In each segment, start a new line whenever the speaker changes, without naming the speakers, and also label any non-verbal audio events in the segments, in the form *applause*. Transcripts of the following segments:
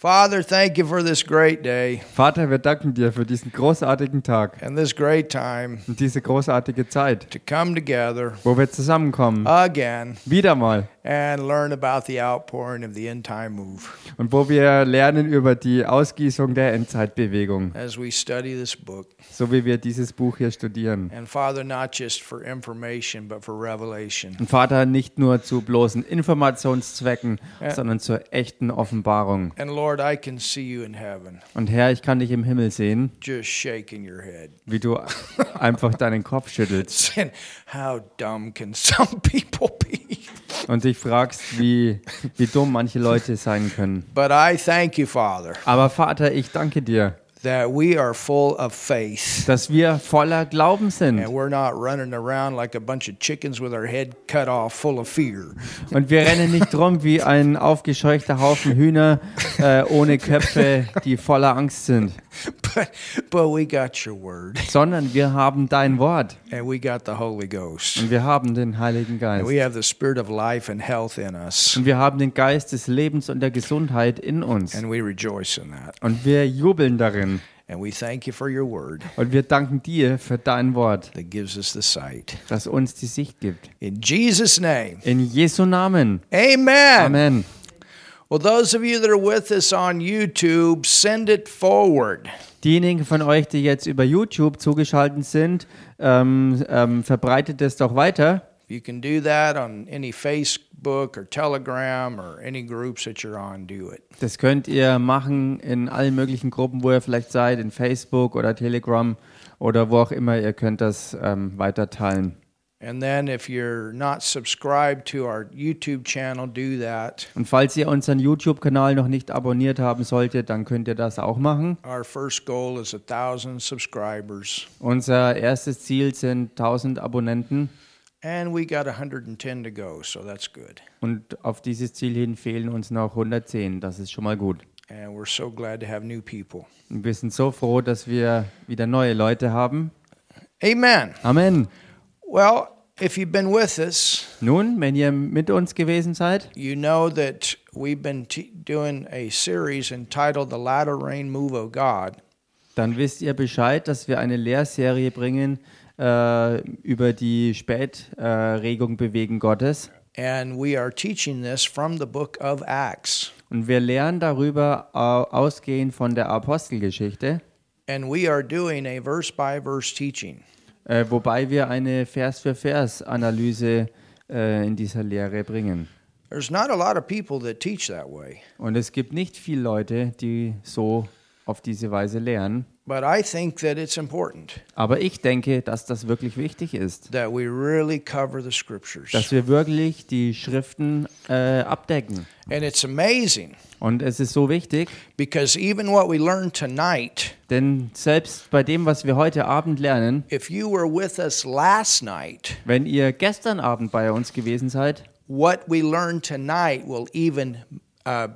Father, thank you for this great day
Vater, wir danken dir für diesen großartigen Tag
and this great time
und diese großartige Zeit,
to come together
wo wir zusammenkommen.
again
Wieder mal.
and learn about the outpouring of the end time move
Und wo wir lernen über die Ausgießung der Endzeitbewegung,
as we study this book.
so wie wir dieses Buch hier studieren.
And Father, not just for information, but for revelation.
Und Vater, nicht nur zu bloßen Informationszwecken, sondern zur echten Offenbarung.
And Lord, I can see you in heaven.
Und Herr, ich kann dich im Himmel sehen,
just shaking your head,
wie du einfach deinen Kopf schüttelst. *laughs*
Saying, How dumb can some people be?
und dich fragst, wie, wie dumm manche Leute sein können.
But I thank you, Father,
Aber Vater, ich danke dir,
that we are full of faith.
dass wir voller Glauben sind.
And we're not running around like a bunch of chickens with our head cut off, full of fear.
Und wir rennen nicht rum wie ein aufgescheuchter Haufen Hühner äh, ohne Köpfe, die voller Angst sind,
But, but we got your word,
sondern wir haben dein Wort
and we got the Holy Ghost.
und wir haben den Heiligen
And
Geist.
we have the spirit of life and health in us,
Und wir haben den Geist des Lebens und der Gesundheit in uns.
and we rejoice in that.
Und wir jubeln darin.
And we thank you for your word
Und wir danken dir für dein Wort,
that gives us the sight.
das uns die Sicht gibt.
In Jesus' name,
In Jesu Namen.
amen.
Amen.
Well, those of you that are with us on YouTube, send it forward.
Diejenigen von euch, die jetzt über YouTube zugeschaltet sind, ähm, ähm, verbreitet es doch weiter.
You can do that on any Facebook or Telegram or any groups that you're on. Do it.
Das könnt ihr machen in allen möglichen Gruppen, wo ihr vielleicht seid, in Facebook oder Telegram oder wo auch immer. Ihr könnt das ähm, weiter teilen.
And then if you're not subscribed to our YouTube channel, do that.
Und falls ihr unseren YouTube-Kanal noch nicht abonniert haben solltet, dann könnt ihr das auch machen.
Our first goal is a thousand subscribers,
Unser erstes Ziel sind 1000 Abonnenten
and we got 110 to go, so that's good.
und auf dieses Ziel hin fehlen uns noch 110. Das ist schon mal gut.
And we're so glad to have new people.
Und wir sind so froh, dass wir wieder neue Leute haben.
Amen.
Amen.
Well, if you've been with us,
Nun, wenn ihr mit uns gewesen seid,
you know that we've been doing a series entitled The Latter Rain Move of God.
dann wisst ihr Bescheid, dass wir eine Lehrserie bringen äh, über die Spätregung Bewegen Gottes.
And we are teaching this from the book of Acts.
Und wir lernen darüber au- ausgehend von der Apostelgeschichte,
And we are doing a verse by verse teaching.
äh, wobei wir eine Vers-für-Vers-Analyse äh, in dieser Lehre bringen.
There's not a lot of people that teach that way,
Und es gibt nicht viele Leute, die so auf diese Weise lehren.
But I think that it's important
Aber ich denke, dass das wirklich wichtig ist,
that we really cover the scriptures.
dass wir wirklich die Schriften äh, abdecken.
And it's amazing
Und es ist so wichtig,
because even what we learned tonight,
denn selbst bei dem, was wir heute Abend lernen,
if you were with us last night,
wenn ihr gestern Abend bei uns gewesen seid,
what we learned tonight will even uh,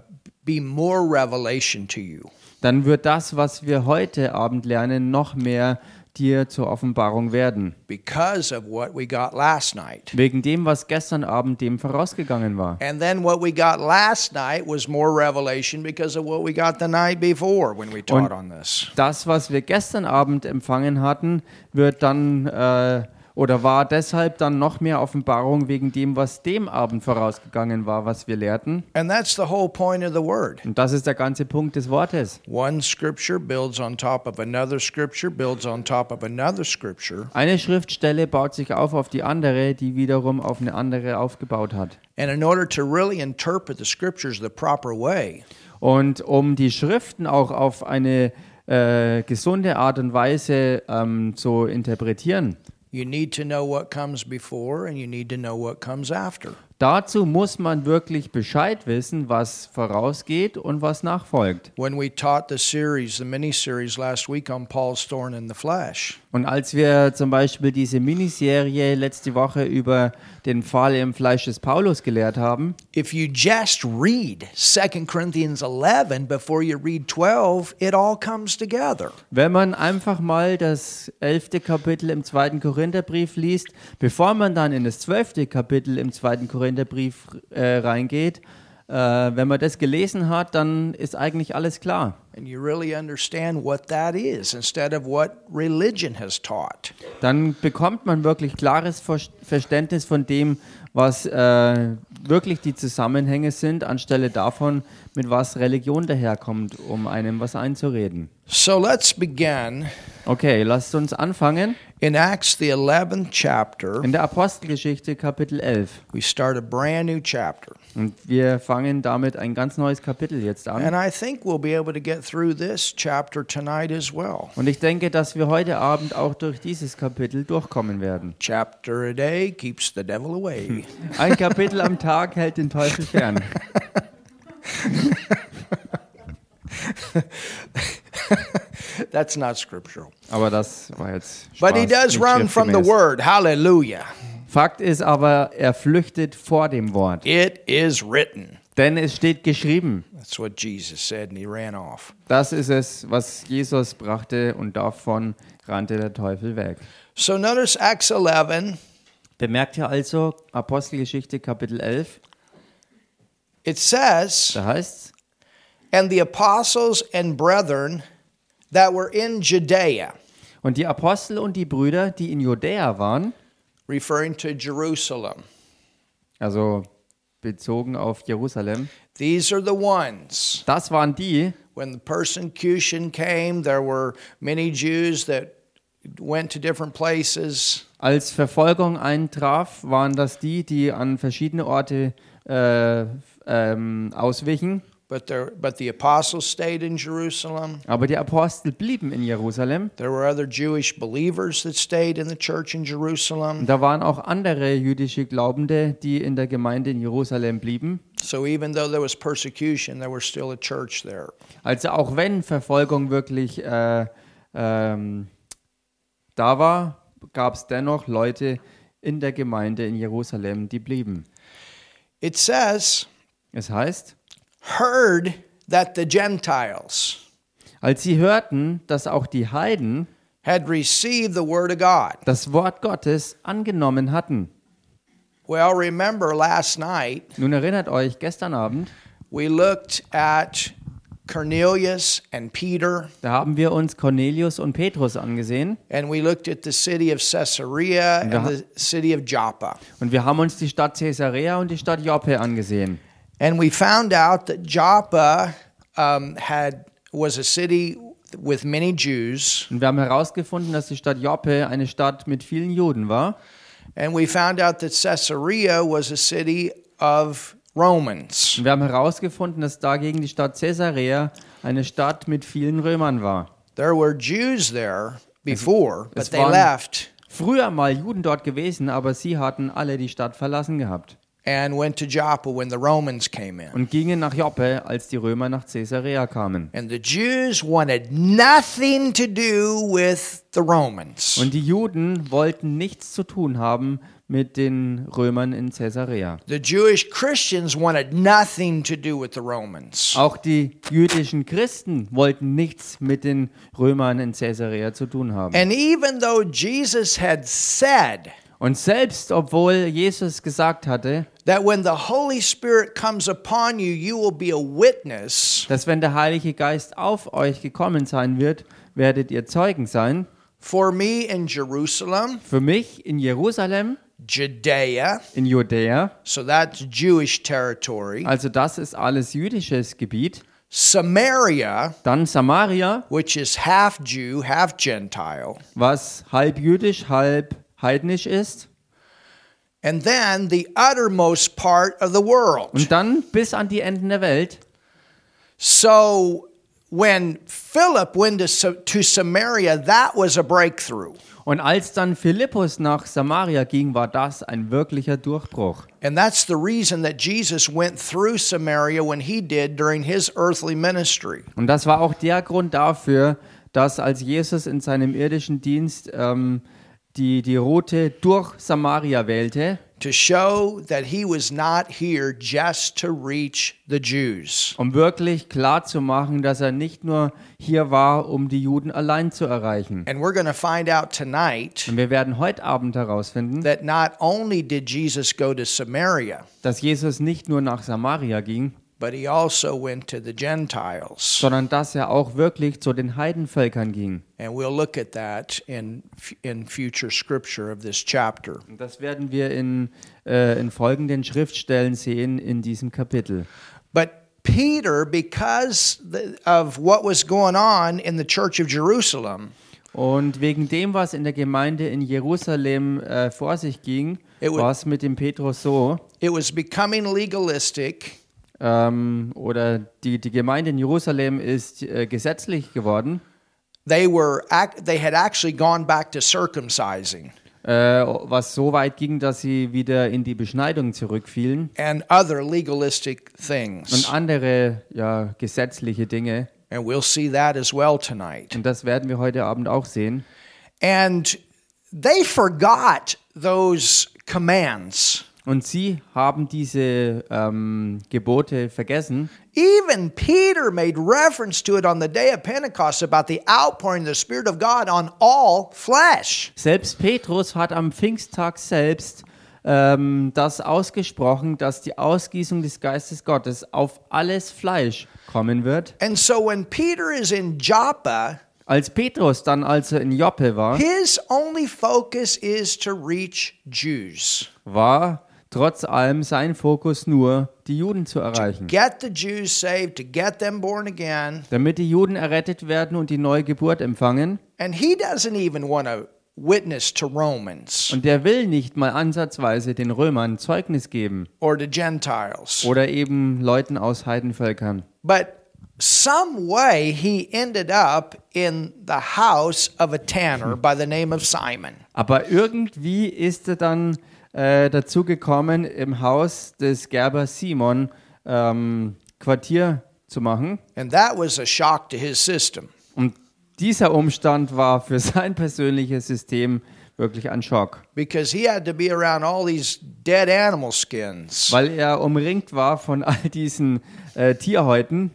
be more revelation to you.
Dann wird das, was wir heute Abend lernen, noch mehr dir zur Offenbarung werden.
because of what we got last night.
Wegen dem, was gestern Abend dem vorausgegangen war.
And then what we got last night was more revelation because of what we got the night before when we taught on this.
Das, was wir gestern Abend empfangen hatten, wird dann äh, oder war deshalb dann noch mehr Offenbarung wegen dem, was dem Abend vorausgegangen war, was wir lehrten.
And that's the whole point of the word.
Und das ist der ganze Punkt des Wortes.
One scripture builds on top of another scripture, builds on top of another scripture.
Eine Schriftstelle baut sich auf auf die andere, die wiederum auf eine andere aufgebaut hat.
And in order to really interpret the scriptures the proper way,
Und um die Schriften auch auf eine äh, gesunde Art und Weise ähm, zu interpretieren,
you need to know what comes before and you need to know what comes after.
Dazu muss man wirklich Bescheid wissen, was vorausgeht und was nachfolgt.
When we taught the series, the mini series last week on Paul's thorn in the flesh,
Und als wir zum Beispiel diese Miniserie letzte Woche über den Fall im Fleisch des Paulus gelehrt haben,
if you just read 2 Corinthians 11 before you read 12, it all comes together.
wenn man einfach mal das elfte Kapitel im zweiten Korintherbrief liest, bevor man dann in das zwölfte Kapitel im zweiten Korintherbrief äh, reingeht, äh, wenn man das gelesen hat, dann ist eigentlich alles klar.
And you really understand what that is instead of what religion has taught.
Dann bekommt man wirklich klares Ver Verständnis von dem, was äh, wirklich die Zusammenhänge sind, anstelle davon, mit was Religion daherkommt, um einem was einzureden.
So let's begin
Okay, lasst uns anfangen.
In Acts, the 11th chapter.
In der Apostelgeschichte Kapitel 11.
We start a brand new chapter.
Und wir fangen damit ein ganz neues Kapitel jetzt an.
And I think we'll be able to get through this chapter tonight as well.
Und ich denke, dass wir heute Abend auch durch dieses Kapitel durchkommen werden.
Chapter a day keeps the devil away.
Ein Kapitel am Tag hält den Teufel fern. *laughs*
That's not scriptural.
Aber das war jetzt Spaß,
But he does run from the word. Hallelujah.
Fakt ist aber, er flüchtet vor dem Wort.
It is written.
Denn es steht geschrieben.
That's what Jesus said, and he ran off.
Das ist es, was Jesus brachte und davon rannte der Teufel weg.
So notice Acts 11.
Bemerkt ihr also Apostelgeschichte Kapitel 11?
It says,
Da heißt
And the apostles and brethren that were in Judea,
und die Apostel und die Brüder, die in Judäa waren,
referring to Jerusalem,
also bezogen auf Jerusalem,
these are the ones.
das waren die,
When the persecution came, there were many Jews that went to different places.
als Verfolgung eintraf, waren das die, die an verschiedene Orte äh, ähm, auswichen.
But, there, but the apostles stayed in Jerusalem.
Aber die Apostel blieben in Jerusalem.
There were other Jewish believers that stayed in the church in Jerusalem.
Da waren auch andere jüdische Glaubende, die in der Gemeinde in Jerusalem blieben.
So even though there was persecution, there was still a church there.
Also auch wenn Verfolgung wirklich äh, ähm, da war, gab es dennoch Leute in der Gemeinde in Jerusalem, die blieben.
It says,
Es heißt,
heard that the Gentiles
als sie hörten, dass auch die Heiden
had received the word of God.
das Wort Gottes angenommen hatten.
Well, remember last night
Nun erinnert euch, gestern Abend,
we looked at Cornelius and Peter,
da haben wir uns Cornelius und Petrus angesehen
and we looked at the city of Caesarea and
Ja.
the city of Joppa.
und wir haben uns die Stadt Caesarea und die Stadt Joppe angesehen.
And we found out that Joppa um, had was a city with many Jews,
Und wir haben herausgefunden, dass die Stadt Joppe eine Stadt mit vielen Juden war.
and we found out that Caesarea was a city of Romans.
Und wir haben herausgefunden, dass dagegen die Stadt Caesarea eine Stadt mit vielen Römern war.
There were Jews there before, but
es
they
waren-
left
Früher mal Juden dort gewesen, aber sie hatten alle die Stadt verlassen gehabt
and went to Joppa when the Romans came in.
und gingen nach Joppe, als die Römer nach Caesarea kamen.
And the Jews wanted nothing to do with the Romans.
Und die Juden wollten nichts zu tun haben mit den Römern in Caesarea.
The Jewish Christians wanted nothing to do with the Romans.
Auch die jüdischen Christen wollten nichts mit den Römern in Caesarea zu tun haben.
And even though Jesus had said
Und selbst obwohl Jesus gesagt hatte,
that when the Holy Spirit comes upon you, you will be a witness
dass wenn der Heilige Geist auf euch gekommen sein wird, werdet ihr Zeugen sein.
for me in Jerusalem,
Für mich in Jerusalem,
Judea,
in Judäa,
so that's Jewish territory,
also das ist alles jüdisches Gebiet.
Samaria,
Dann Samaria,
which is half Jew, half Gentile,
was halb jüdisch, halb heidnisch ist.
and then the uttermost part of the world.
Und dann bis an die Enden der Welt.
So when Philip went to, to Samaria, that was a breakthrough.
Und als dann Philippus nach Samaria ging, war das ein wirklicher Durchbruch.
And that's the reason that Jesus went through Samaria when he did during his earthly ministry.
Und das war auch der Grund dafür, dass als Jesus in seinem irdischen Dienst ähm, die, die Route durch Samaria wählte,
to show that he was not here just to reach the Jews.
um wirklich klar zu machen, dass er nicht nur hier war, um die Juden allein zu erreichen.
And we're going to find out tonight
Und wir werden heute Abend herausfinden,
that not only did Jesus go to Samaria,
dass Jesus nicht nur nach Samaria ging,
but he also went to the Gentiles.
sondern dass er auch wirklich zu den Heidenvölkern ging.
And we'll look at that in in future scripture of this chapter.
Und das werden wir in, äh, in folgenden Schriftstellen sehen in diesem Kapitel.
But Peter, because of what was going on in the church of Jerusalem,
Und wegen dem, was in der Gemeinde in Jerusalem äh, vor sich ging, war es mit dem Petrus so,
it was becoming legalistic
ähm, oder die, die Gemeinde in Jerusalem ist äh, gesetzlich geworden,
they were act, they had actually gone back to circumcising
äh, was so weit ging, dass sie wieder in die Beschneidung zurückfielen
and other legalistic
und
things.
andere ja, gesetzliche Dinge.
And we'll see that as well tonight.
Und das werden wir heute Abend auch sehen.
And they forgot those commands.
Und sie haben diese ähm, Gebote vergessen.
Even Peter made reference to it on the day of Pentecost about the outpouring of the Spirit of God on all flesh.
Selbst Petrus hat am Pfingsttag selbst ähm, das ausgesprochen, dass die Ausgießung des Geistes Gottes auf alles Fleisch kommen wird.
And so when Peter is in Joppa,
Als Petrus dann also in Joppe war,
his only focus is to reach Jews.
war trotz allem sein Fokus nur, die Juden zu erreichen.
Get the Jews saved, to get them born again.
Damit die Juden errettet werden und die neue Geburt empfangen.
And he doesn't even want to witness to Romans
Und der will nicht mal ansatzweise den Römern Zeugnis geben
or to Gentiles.
oder eben Leuten aus Heidenvölkern.
But some way he ended up in the house of a tanner by the name of Simon.
Aber irgendwie ist er dann äh, dazu gekommen, im Haus des Gerbers Simon ähm, Quartier zu machen.
And that was a shock to his system.
Und dieser Umstand war für *laughs* sein persönliches System wirklich ein Schock,
because he had to be around all these dead animal skins.
weil er umringt war von *laughs* all diesen äh, Tierhäuten.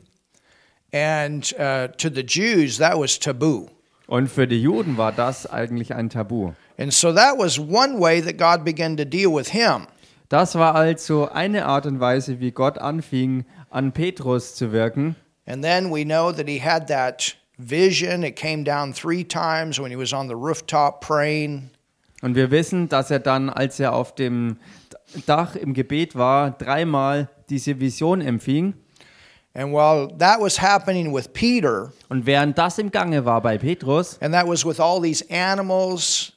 And uh, to the Jews, that was taboo.
Und für die Juden war das eigentlich ein Tabu.
And so that was one way that God began to deal with him.
Das war also eine Art und Weise, wie Gott anfing, an Petrus zu wirken.
And then we know that he had that vision. It came down three times when he was on the rooftop praying.
Und wir wissen, dass er dann, als er auf dem Dach im Gebet war, dreimal diese Vision empfing.
And while that was happening with Peter,
Und während das im Gange war bei Petrus,
and that was with all these animals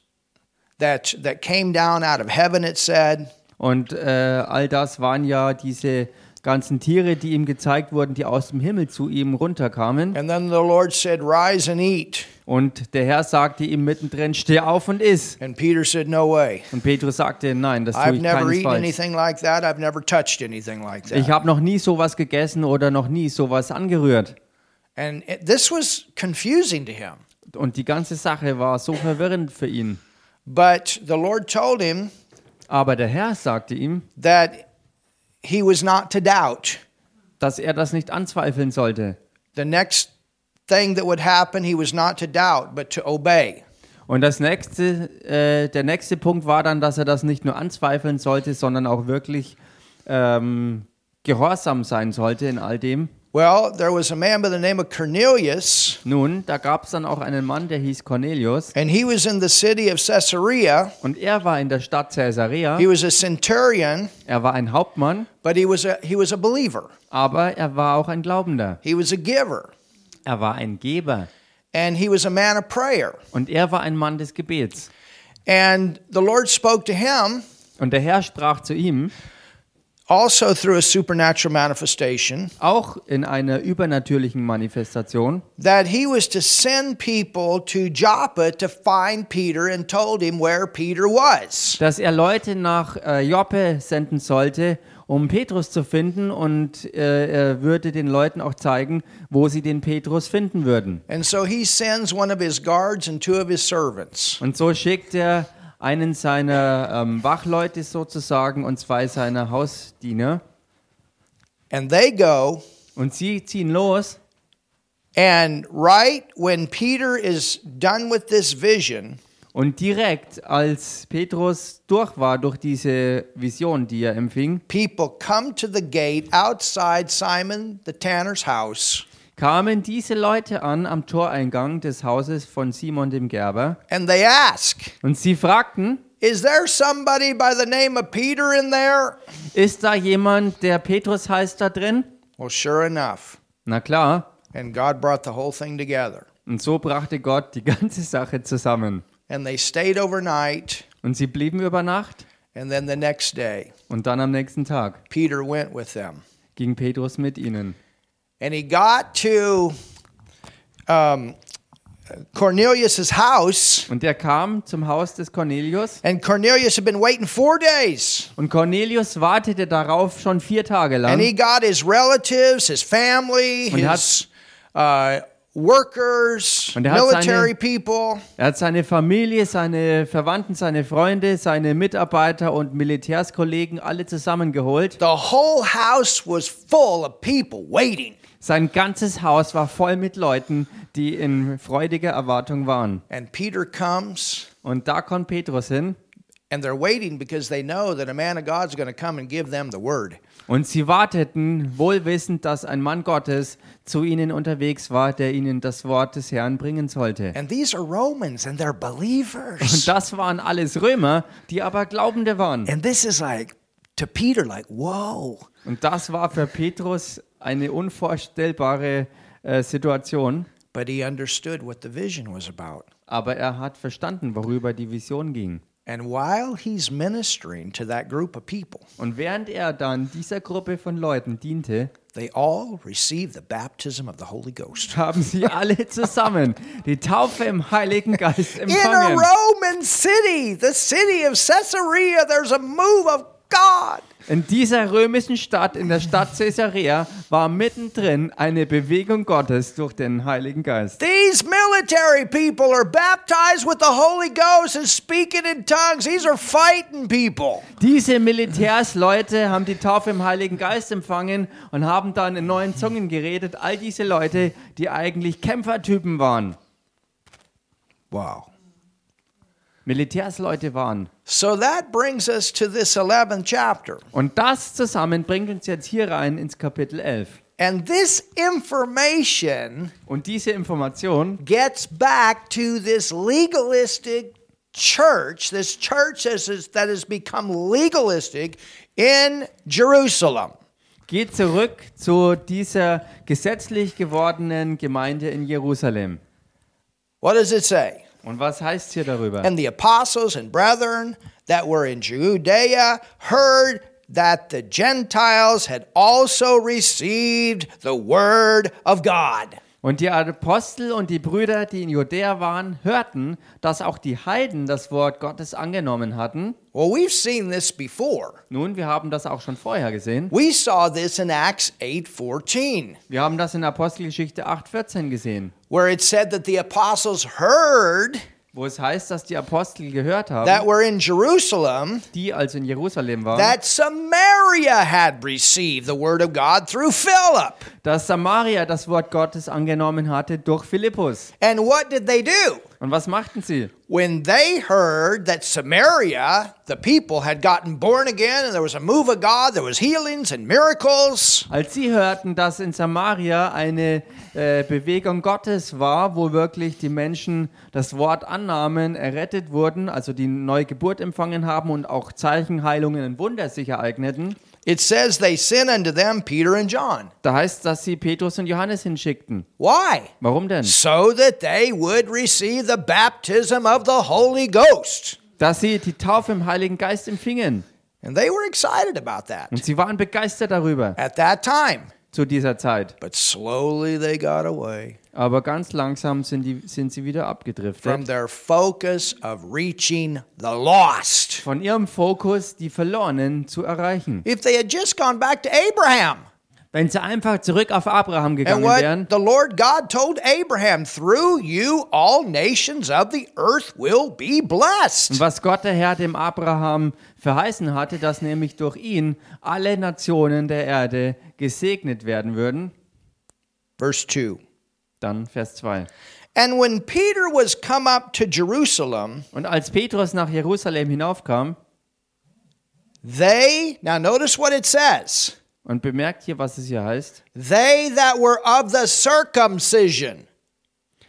that that came down out of heaven, it said,
und äh, all das waren ja diese ganzen Tiere, die ihm gezeigt wurden, die aus dem Himmel zu ihm runterkamen.
and then the Lord said, Rise and eat.
Und der Herr sagte ihm mittendrin, steh auf und iss.
And Peter said, No way.
Und Petrus sagte, nein, das tue
I've
ich
never eaten
keinesfalls.
anything like that. I've never touched anything like
Ich
that.
habe noch nie sowas gegessen oder noch nie sowas angerührt.
And this was confusing to him.
Und die ganze Sache war so verwirrend für ihn.
But the Lord told him
Aber der Herr sagte ihm,
that he was not to doubt.
dass er das nicht anzweifeln sollte.
The next thing that would happen, he was not to doubt, but to obey.
Und das nächste, äh, der nächste Punkt war dann, dass er das nicht nur anzweifeln sollte, sondern auch wirklich ähm, gehorsam sein sollte in all dem.
Well, there was a man by the name of Cornelius,
Nun, da gab es dann auch einen Mann, der hieß Cornelius,
and he was in the city of Caesarea.
und er war in der Stadt Caesarea.
He was a centurion,
Er war ein Hauptmann,
but he was a he was a believer.
aber er war auch ein Glaubender.
He was a giver,
Er war ein Geber
and he was a man of prayer.
und er war ein Mann des Gebets.
And the Lord spoke to him
Und der Herr sprach zu ihm,
also through a supernatural manifestation
auch in einer übernatürlichen Manifestation,
that he was to send people to Joppa to find Peter and told him where Peter was.
dass er Leute nach äh, Joppe senden sollte, um Petrus zu finden und äh, er würde den Leuten auch zeigen, wo sie den Petrus finden würden.
And so he sends one of his guards and two of his servants.
Und so schickt er einen seiner ähm, Wachleute sozusagen und zwei seiner Hausdiener.
And they go,
Und sie ziehen los.
and right when Peter is done with this vision,
Und direkt als Petrus durch war durch diese Vision, die er empfing,
people come to the gate outside Simon the tanner's house,
kamen diese Leute an am Toreingang des Hauses von Simon dem Gerber.
and they ask,
Und sie fragten,
Is there somebody by the name of Peter in there?
ist da jemand, der Petrus heißt, da drin?
Well, sure enough.
Na klar.
And God brought the whole thing together.
Und so brachte Gott die ganze Sache zusammen.
And they stayed overnight,
Und sie blieben über Nacht.
and then the next day,
Und dann am nächsten Tag
Peter went with them.
ging Petrus mit ihnen.
And he got to um, Cornelius's house,
Und er kam zum Haus des Cornelius.
and Cornelius had been waiting four days.
Und Cornelius wartete darauf schon vier Tage
And he
lang.
got his relatives, his family,
Und
his uh, workers,
Und er
military
seine-
people.
Er hat seine Familie, seine Verwandten, seine Freunde, seine Mitarbeiter und Militärskollegen alle zusammengeholt.
The whole house was full of people waiting.
Sein ganzes Haus war voll mit Leuten, die in freudiger Erwartung waren.
And Peter comes,
Und da kommt Petrus hin
and they're waiting because they know that a man of God's going to come and give them the word.
und sie warteten, wohlwissend, dass ein Mann Gottes zu ihnen unterwegs war, der ihnen das Wort des Herrn bringen sollte.
And these are Romans, and they're
Und
believers.
das waren alles Römer, die aber Glaubende waren.
And this is like, to Peter, like, whoa.
Und das war für Petrus eine unvorstellbare äh, Situation.
But he understood what the vision was about.
Aber er hat verstanden, worüber die Vision ging.
And while he's ministering to that group of people,
Und während er dann dieser Gruppe von Leuten diente,
they all received the baptism of the Holy Ghost.
haben sie alle zusammen die Taufe im Heiligen Geist
In a
empfangen.
Roman city, the city of Caesarea, there's a move of God.
In dieser römischen Stadt, in der Stadt Caesarea, war mittendrin eine Bewegung Gottes durch den Heiligen Geist.
These military people are baptized with the Holy Ghost and speaking in tongues. These are fighting people.
Diese Militärsleute haben die Taufe im Heiligen Geist empfangen und haben dann in neuen Zungen geredet. All diese Leute, die eigentlich Kämpfertypen waren.
Wow.
Militärsleute waren.
So that brings us to this 11th chapter.
Und das zusammen bringt uns jetzt hier rein ins Kapitel 11.
And this information
Und diese Information
gets back to this legalistic church, this church that has, become legalistic in Jerusalem.
geht zurück zu dieser gesetzlich gewordenen Gemeinde in Jerusalem.
What does it say?
Und was heißt hier darüber?
And the apostles and brethren that were in Judea heard that the Gentiles had also received the word of God.
Und die Apostel und die Brüder, die in Judäa waren, hörten, dass auch die Heiden das Wort Gottes angenommen hatten.
Well, we've seen this before.
Nun, wir haben das auch schon vorher gesehen.
We saw this in Acts 8:14,
Wir haben das in Apostelgeschichte 8,14 gesehen,
where it said that the apostles heard
wo es heißt, dass die Apostel gehört haben, that
were in Jerusalem
die also in Jerusalem waren,
that Samaria had received the word of God through Philip.
dass Samaria das Wort Gottes angenommen hatte durch Philippus.
And what did they do?
Und was machten sie?
When they heard that Samaria, the people had gotten born again and there was a move of God, there was healings and miracles,
Als sie hörten, dass in Samaria eine äh, Bewegung Gottes war, wo wirklich die Menschen das Wort annahmen, errettet wurden, also die neue Geburt empfangen haben und auch Zeichen, Heilungen und Wunder sich ereigneten,
it says they sent unto them Peter and John.
da heißt, dass sie Petrus und Johannes hinschickten.
Why?
Warum denn?
So that they would receive the baptism of the Holy Ghost.
Dass sie die Taufe im Heiligen Geist empfingen.
And they were excited about that
Und sie waren begeistert darüber
at that time.
zu dieser Zeit.
But slowly they got away
Aber ganz langsam sind, die, sind sie wieder
from
abgedriftet.
their focus of reaching the lost.
Von ihrem Fokus, die Verlorenen zu erreichen.
If they had just gone back to Abraham,
Wenn sie einfach zurück auf Abraham
And
gegangen wären
what the Lord God told Abraham, through you all nations of the earth will be
und was Gott der Herr dem Abraham verheißen hatte, dass nämlich durch ihn alle Nationen der Erde gesegnet werden würden.
Verse 2.
Dann Vers 2.
And when Peter was come up to Jerusalem,
Und als Petrus nach Jerusalem hinaufkam,
they, now notice what it says,
und bemerkt hier, was es hier heißt,
they that were of the circumcision.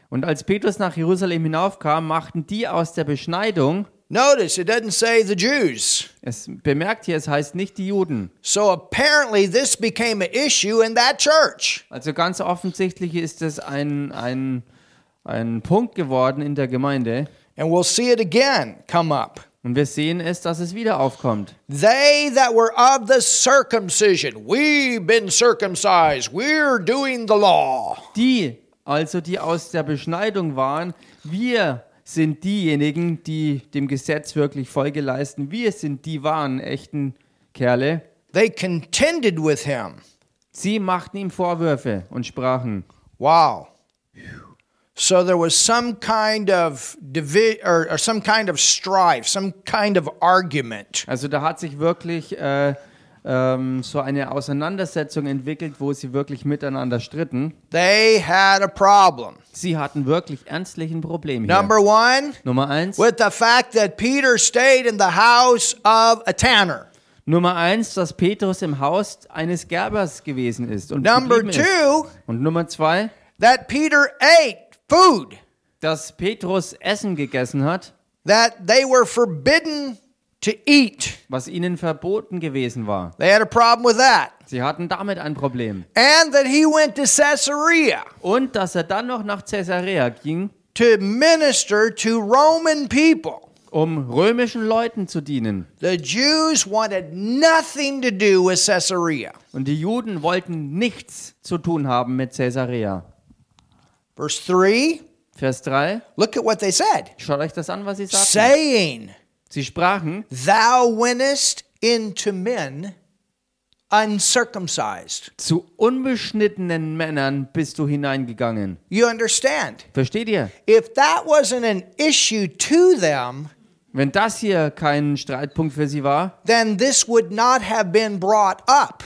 und als Petrus nach Jerusalem hinaufkam, machten die aus der Beschneidung,
Notice it doesn't say the Jews.
es bemerkt hier, es heißt nicht die Juden.
So apparently this became an issue in that church.
Also ganz offensichtlich ist es ein, ein, ein Punkt geworden in der Gemeinde.
And we'll see it again come up.
Und wir sehen es, dass es wieder aufkommt.
They that were of the circumcision, we've been circumcised, we're doing the law.
Die, also die aus der Beschneidung waren, wir sind diejenigen, die dem Gesetz wirklich Folge leisten. Wir sind die wahren, echten Kerle.
They contended with him.
Sie machten ihm Vorwürfe und sprachen.
Wow. So there was some kind of divi- or, or some kind of strife, some kind of argument.
Also da hat sich wirklich äh, ähm, so eine Auseinandersetzung entwickelt, wo sie wirklich miteinander stritten.
They had a problem.
Sie hatten wirklich ernstlich ein Problem hier.
Number one,
Nummer eins.
with the fact that Peter stayed in the house of a tanner.
Nummer eins, dass Petrus im Haus eines Gerbers gewesen ist. Und,
Number
ist.
two,
und Nummer zwei,
that Peter ate food
dass Petrus Essen gegessen hat,
that they were forbidden to eat.
was ihnen verboten gewesen war.
They had a problem with that.
Sie hatten damit ein Problem.
And that he went to Caesarea
Und dass er dann noch nach Caesarea ging,
to minister to Roman people.
um römischen Leuten zu dienen.
The Jews wanted nothing to do with Caesarea.
Und die Juden wollten nichts zu tun haben mit Caesarea.
Verse 3,
Vers 3,
look at what they said.
schaut euch das an, was sie sagten.
Saying,
Sie sprachen,
Thou wentest into men uncircumcised.
zu unbeschnittenen Männern bist du hineingegangen.
You understand?
Versteht ihr?
If that wasn't an issue to them,
Wenn das hier kein Streitpunkt für sie war,
then this would not have been brought up.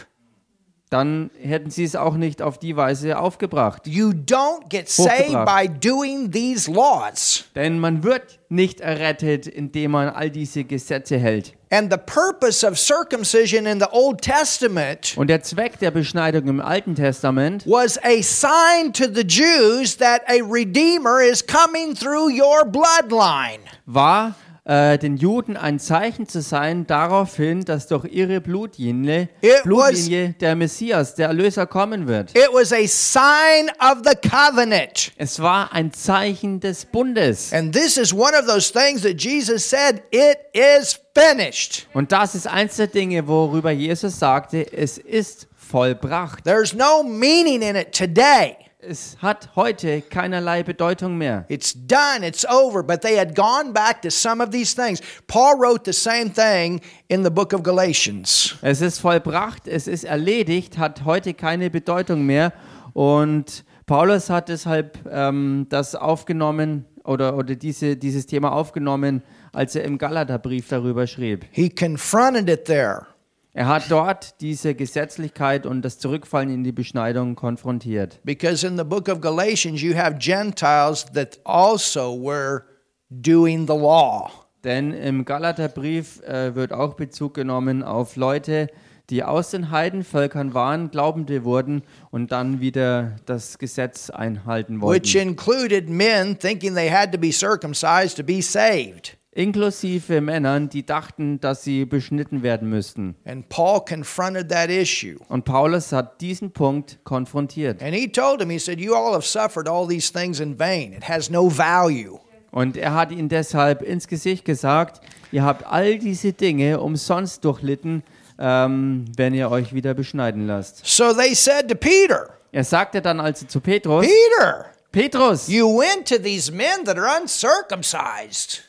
Dann hätten sie es auch nicht auf die Weise aufgebracht.
You don't get saved by doing these laws.
Denn man wird nicht errettet, indem man all diese Gesetze hält.
And the purpose of circumcision in the Old Testament
Und der Zweck der Beschneidung im Alten Testament
was a sign to the Jews that a Redeemer is coming through your bloodline.
war, äh, den Juden ein Zeichen zu sein, darauf hin, dass durch ihre Blutlinie,
It
Blutlinie der Messias, der Erlöser kommen wird.
It was a sign of the covenant.
Es war ein Zeichen des Bundes.
And this is one of those things that Jesus said, It is finished.
Und das ist eins der Dinge, worüber Jesus sagte, es ist vollbracht.
There's no meaning in it today.
Es hat heute keinerlei Bedeutung mehr.
It's done, it's over. But they had gone back to some of these things. Paul wrote the same thing in the book of Galatians.
Es ist vollbracht, es ist erledigt, hat heute keine Bedeutung mehr. Und Paulus hat deshalb ähm, das aufgenommen oder, oder diese, dieses Thema aufgenommen, als er im Galaterbrief darüber schrieb.
He confronted it there.
Er hat dort diese Gesetzlichkeit und das Zurückfallen in die Beschneidung konfrontiert.
Because in the book of Galatians, you have Gentiles that also were doing the law.
Denn im Galaterbrief äh, wird auch Bezug genommen auf Leute, die aus den Heidenvölkern waren, Glaubende wurden und dann wieder das Gesetz einhalten
which
wollten.
included men thinking they had to be circumcised to be saved.
Inklusive Männern, die dachten, dass sie beschnitten werden müssten.
And Paul confronted that issue.
Und Paulus hat diesen Punkt konfrontiert.
And he told him, he said, You all have suffered all these things in vain. It has no value.
Und er hat ihnen deshalb ins Gesicht gesagt, ihr habt all diese Dinge umsonst durchlitten, ähm, wenn ihr euch wieder beschneiden lasst.
So they said to Peter,
Er sagte dann also zu Petrus,
Peter,
Petrus,
you went to these men that are uncircumcised,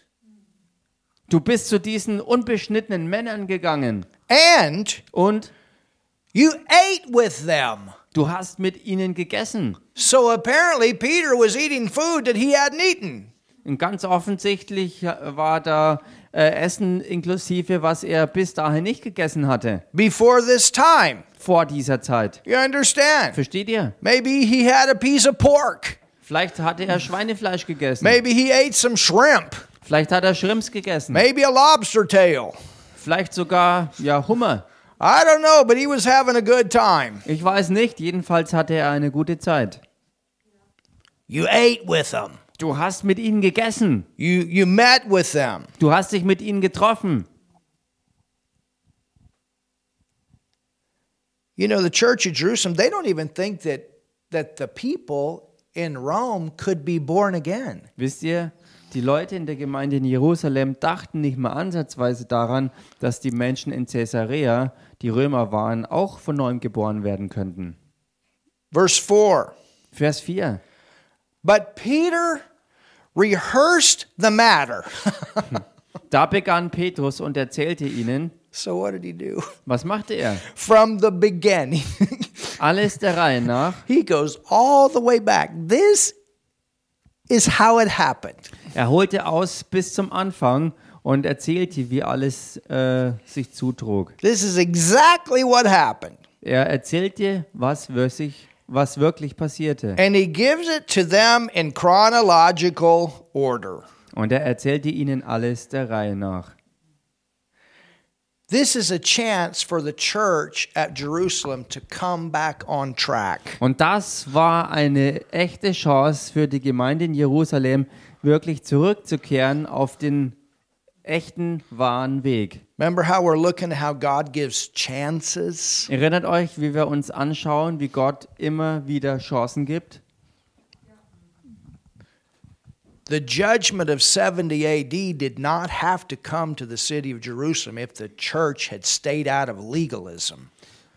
du bist zu diesen unbeschnittenen Männern gegangen
and
und
You ate with them.
Du hast mit ihnen gegessen.
So apparently, Peter was eating food that he hadn't eaten.
Und ganz offensichtlich äh, war da äh, Essen inklusive, was er bis dahin nicht gegessen hatte,
before this time.
vor dieser Zeit.
You understand?
Versteht ihr?
Maybe he had a piece of pork.
Vielleicht hatte er Schweinefleisch gegessen.
Maybe he ate some shrimp.
Vielleicht hat er Shrimps gegessen.
Maybe a lobster tail.
Vielleicht sogar ja Hummer.
I don't know, but he was having a good time.
Ich weiß nicht. Jedenfalls hatte er eine gute Zeit.
You ate with them.
Du hast mit ihnen gegessen.
You you met with them.
Du hast dich mit ihnen getroffen.
You know, the church of Jerusalem, they don't even think that that the people in Rome could be born again.
Wisst ihr, die Leute in der Gemeinde in Jerusalem dachten nicht mal ansatzweise daran, dass die Menschen in Caesarea, die Römer waren, auch von neuem geboren werden könnten.
Verse 4.
Vers 4.
But Peter rehearsed the matter. *laughs*
Da begann Petrus und erzählte ihnen,
so what did he do?
was machte er?
From the beginning.
Alles der Reihe nach. *laughs*
he goes all the way back. This is how it happened.
Er holte aus bis zum Anfang und erzählte, wie alles äh, sich zutrug.
This is exactly what happened.
Er erzählte, was wirklich, was wirklich passierte.
And he gives it to them in chronological order.
Und er erzählte ihnen alles der Reihe nach.
This is a chance for the church at Jerusalem to come back on track.
Und das war eine echte Chance für die Gemeinde in Jerusalem, wirklich zurückzukehren auf den echten, wahren Weg.
Remember how we're looking how God gives chances?
Erinnert euch, wie wir uns anschauen, wie Gott immer wieder Chancen gibt?
The judgment of 70 AD did not have to come to the city of Jerusalem if the church had stayed out of legalism.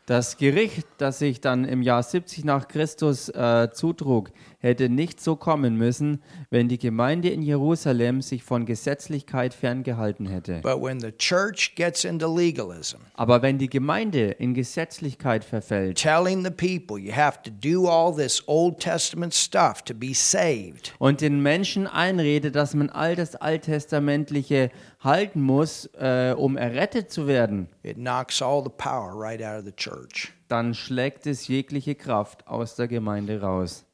Das Gericht, das sich dann im Jahr 70 nach Christus äh, zutrug, hätte nicht so kommen müssen, wenn die Gemeinde in Jerusalem sich von Gesetzlichkeit ferngehalten hätte.
But when the church gets into legalism,
Aber wenn die Gemeinde in Gesetzlichkeit verfällt
telling the people you have to do all this Old Testament stuff to be saved,
und den Menschen einredet, dass man all das Alttestamentliche halten muss, äh, um errettet zu werden,
it knocks all the power right out of the church.
dann schlägt es jegliche Kraft aus der Gemeinde raus.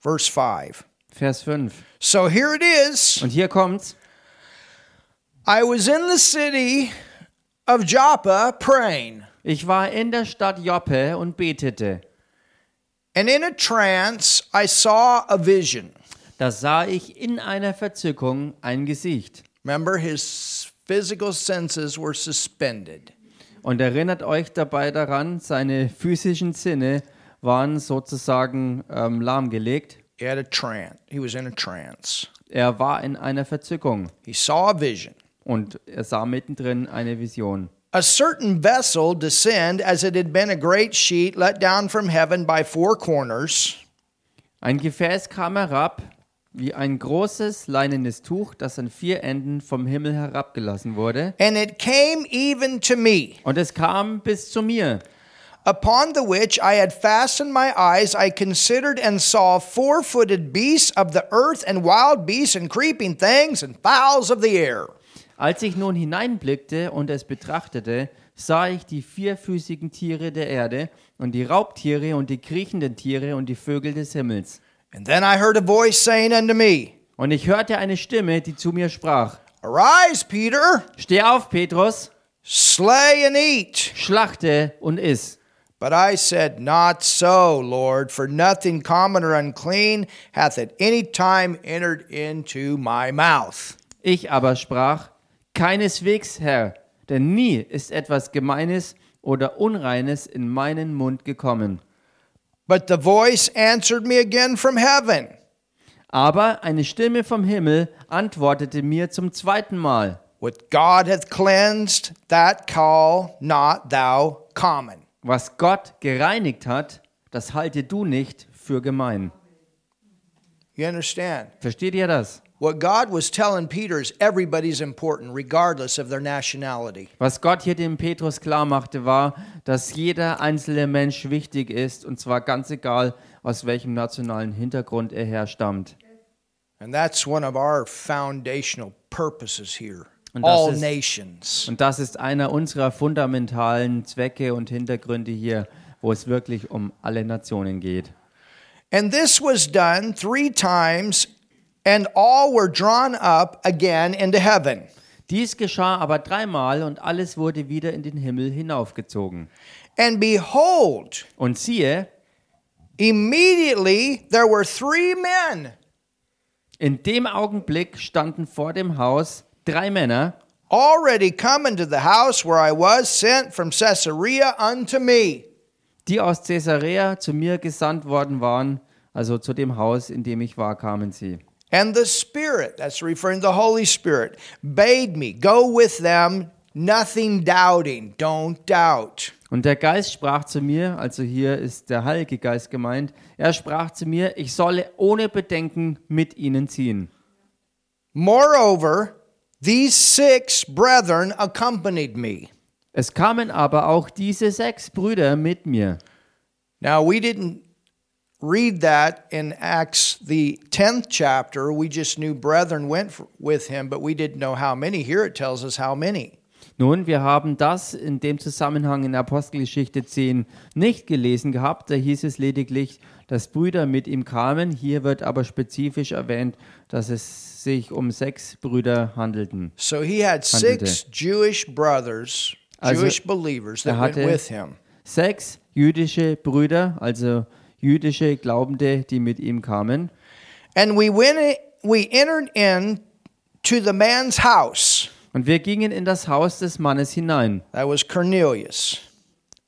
Verse 5.
Vers 5.
So here it is.
Und hier kommt's.
I was in the city of Joppa praying,
Ich war in der Stadt Joppe und betete.
and in a trance I saw a vision.
Da sah ich in einer Verzückung ein Gesicht.
Remember, his physical senses were suspended.
Und erinnert euch dabei daran, seine physischen Sinne waren sozusagen ähm, lahmgelegt.
He had a trance. He was in a trance.
Er war in einer Verzückung
He saw a vision.
und er sah mittendrin eine Vision.
A certain vessel descend as it had been a great sheet let down from heaven by four corners,
Ein Gefäß kam herab, wie ein großes leinenes Tuch, das an vier Enden vom Himmel herabgelassen wurde.
and it came even to me.
Und es kam bis zu mir.
Upon the which I had fastened my eyes, I considered and saw four footed beasts of the earth, and wild beasts, and creeping things, and fowls of the air.
Als ich nun hineinblickte und es betrachtete, sah ich die vierfüßigen Tiere der Erde und die Raubtiere und die kriechenden Tiere und die Vögel des Himmels.
And then I heard a voice saying unto me,
Und ich hörte eine Stimme, die zu mir sprach:
Arise, Peter,
Steh auf, Petrus,
slay and eat.
schlachte und iss.
But I said, Not so, Lord, for nothing common or unclean hath at any time entered into my mouth.
Ich aber sprach: Keineswegs, Herr, denn nie ist etwas Gemeines oder Unreines in meinen Mund gekommen.
But the voice answered me again from heaven.
Aber eine Stimme vom Himmel antwortete mir zum zweiten Mal.
What God hath cleansed, that call not thou common.
Was Gott gereinigt hat, das halte du nicht für gemein.
You understand?
Versteht ihr das?
What God was telling Peter is everybody's important, regardless of their nationality.
Was Gott hier dem Petrus klar machte, war, dass jeder einzelne Mensch wichtig ist, und zwar ganz egal, aus welchem nationalen Hintergrund er herstammt.
And that's one of our foundational purposes here.
Und das
All
ist-
nations.
Und das ist einer unserer fundamentalen Zwecke und Hintergründe hier, wo es wirklich um alle Nationen geht.
And this was done three times, and all were drawn up again into heaven.
Dies geschah aber dreimal und alles wurde wieder in den Himmel hinaufgezogen.
And behold,
Und siehe,
immediately there were three men
in dem Augenblick standen vor dem Haus drei Männer,
already come into the house where I was sent from Caesarea unto me.
die aus Caesarea zu mir gesandt worden waren, also zu dem Haus, in dem ich war, kamen sie.
And the Spirit, that's referring to the Holy Spirit, bade me go with them, nothing doubting. Don't doubt.
Und der Geist sprach zu mir, also hier ist der Heilige Geist gemeint, er sprach zu mir, ich solle ohne Bedenken mit ihnen ziehen.
Moreover, these six brethren accompanied me.
Es kamen aber auch diese sechs Brüder mit mir.
Now, we didn't read that in Acts, the 10th chapter. We just knew brethren went with him, but we didn't know how many. Here it tells us how many.
Nun, wir haben das in dem Zusammenhang in Apostelgeschichte 10 nicht gelesen gehabt. Da hieß es lediglich, dass Brüder mit ihm kamen. Hier wird aber spezifisch erwähnt, dass es sich um sechs Brüder handelten.
So he had
Handelte.
six Jewish brothers,
Also,
Jewish believers that
er
went
hatte-
with him.
Sechs jüdische Brüder, also jüdische Glaubende, die mit ihm kamen.
And we went we entered in to the man's house.
Und wir gingen in das Haus des Mannes hinein.
That was Cornelius.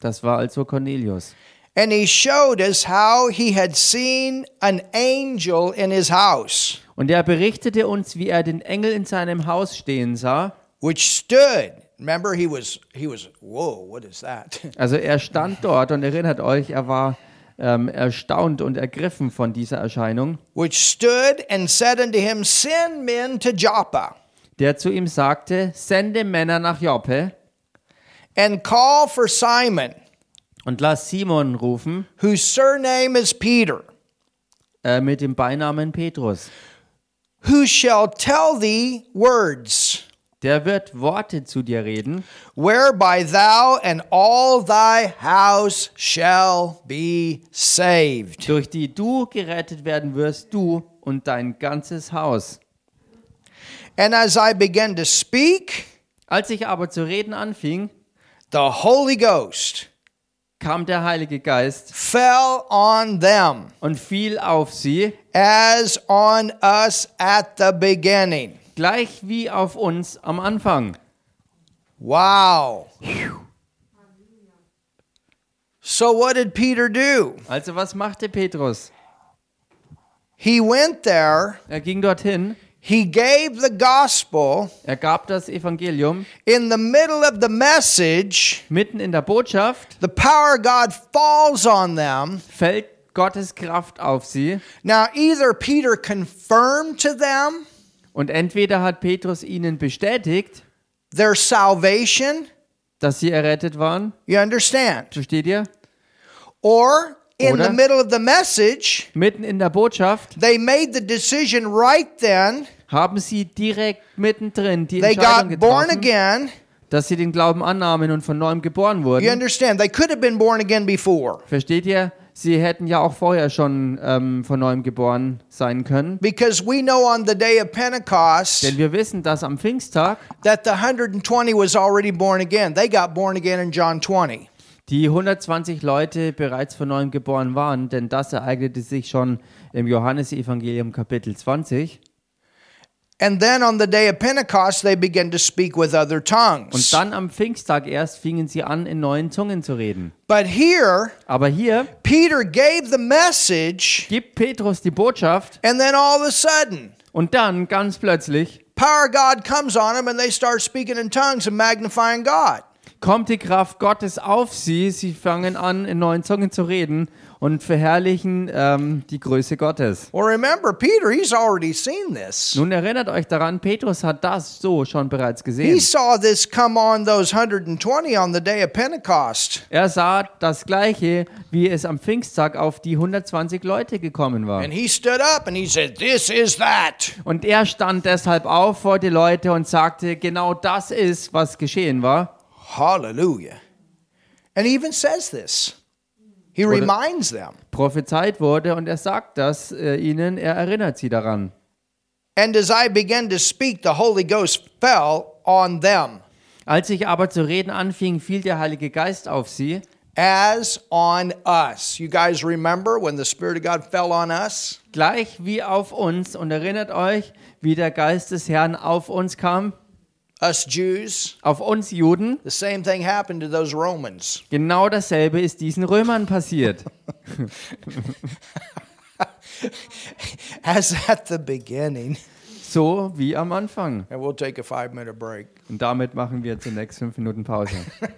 Das war also Cornelius.
And he showed us how he had seen an angel in his house,
Und er berichtete uns, wie er den Engel in seinem Haus stehen sah.
which stood. Remember, he was he was whoa, what is that? *laughs*
Also er stand dort und erinnert euch, er war ähm, erstaunt und ergriffen von dieser Erscheinung,
which stood and said unto him, Send men to Joppa,
der zu ihm sagte, sende Männer nach Joppe
and call for Simon,
und lass Simon rufen
whose surname is Peter,
äh, mit dem Beinamen Petrus.
who shall tell thee words,
Der wird Worte zu dir reden,
whereby thou and all thy house shall be saved.
durch die du gerettet werden wirst, du und dein ganzes Haus.
And as I began to speak,
Als ich aber zu reden anfing,
the Holy Ghost
kam der Heilige Geist
fell on them
und fiel auf sie,
as on us at the beginning.
gleich wie auf uns am Anfang.
Wow. So, what did Peter do?
Also was machte Petrus?
He went there,
Er ging dorthin,
he gave the gospel.
er gab das Evangelium
In the middle of the message,
mitten in der Botschaft,
the power of God falls on them.
fällt Gottes Kraft auf sie
Now, either Peter confirmed to them
und entweder hat Petrus ihnen bestätigt,
their salvation,
dass sie errettet waren,
you understand?
versteht ihr?
Or in
Oder-
the middle of the message,
Mitten in der Botschaft
they made the decision right then,
haben sie direkt mittendrin die
they
Entscheidung
got born
getroffen,
again.
dass sie den Glauben annahmen und von neuem geboren wurden.
You understand? They could have been born again before.
Versteht ihr? Sie hätten ja auch vorher schon ähm, von neuem geboren sein können.
Because we know on the day of Pentecost
Denn wir wissen, dass am Pfingsttag
that the 120 was already born again. They got born again in John 20.
die 120 Leute bereits von neuem geboren waren, denn das ereignete sich schon im Johannesevangelium Kapitel 20.
And then on the day of Pentecost, they began to speak with other
Und
tongues.
dann am Pfingsttag erst fingen sie an, in neuen Zungen zu reden.
But here,
Aber hier
Peter gave the message,
gibt Petrus die Botschaft
and then all of a sudden,
und dann ganz plötzlich
power of God comes on them, and they start speaking in tongues and magnifying God.
Kommt die Kraft Gottes auf sie. Sie fangen an, in neuen Zungen zu reden und verherrlichen ähm, die Größe Gottes.
Well, remember, Peter, he's already seen this.
Nun erinnert euch daran, Petrus hat das so schon bereits
He
gesehen.
saw this come on those 120 on the day of Pentecost.
Er sah das Gleiche, wie es am Pfingsttag auf die 120 Leute gekommen war.
And he stood up and he said, This is that.
Und er stand deshalb auf vor die Leute und sagte, genau das ist, was geschehen war.
Hallelujah. And he even says this. He reminds them.
Prophezeit wurde und er sagt das äh, ihnen, er erinnert sie daran.
And as I began to speak, the Holy Ghost fell on them
Als ich aber zu reden anfing, fiel der Heilige Geist auf sie,
as on us. You guys remember when the Spirit of God fell on us?
gleich wie auf uns. Und erinnert euch, wie der Geist des Herrn auf uns kam,
Us Jews.
auf uns Juden.
The same thing happened to those Romans. *laughs*
Genau dasselbe ist diesen Römern passiert. *laughs*
As at the beginning.
So wie am Anfang.
And we'll take a five minute break.
Und damit machen wir zunächst fünf Minuten Pause. *laughs*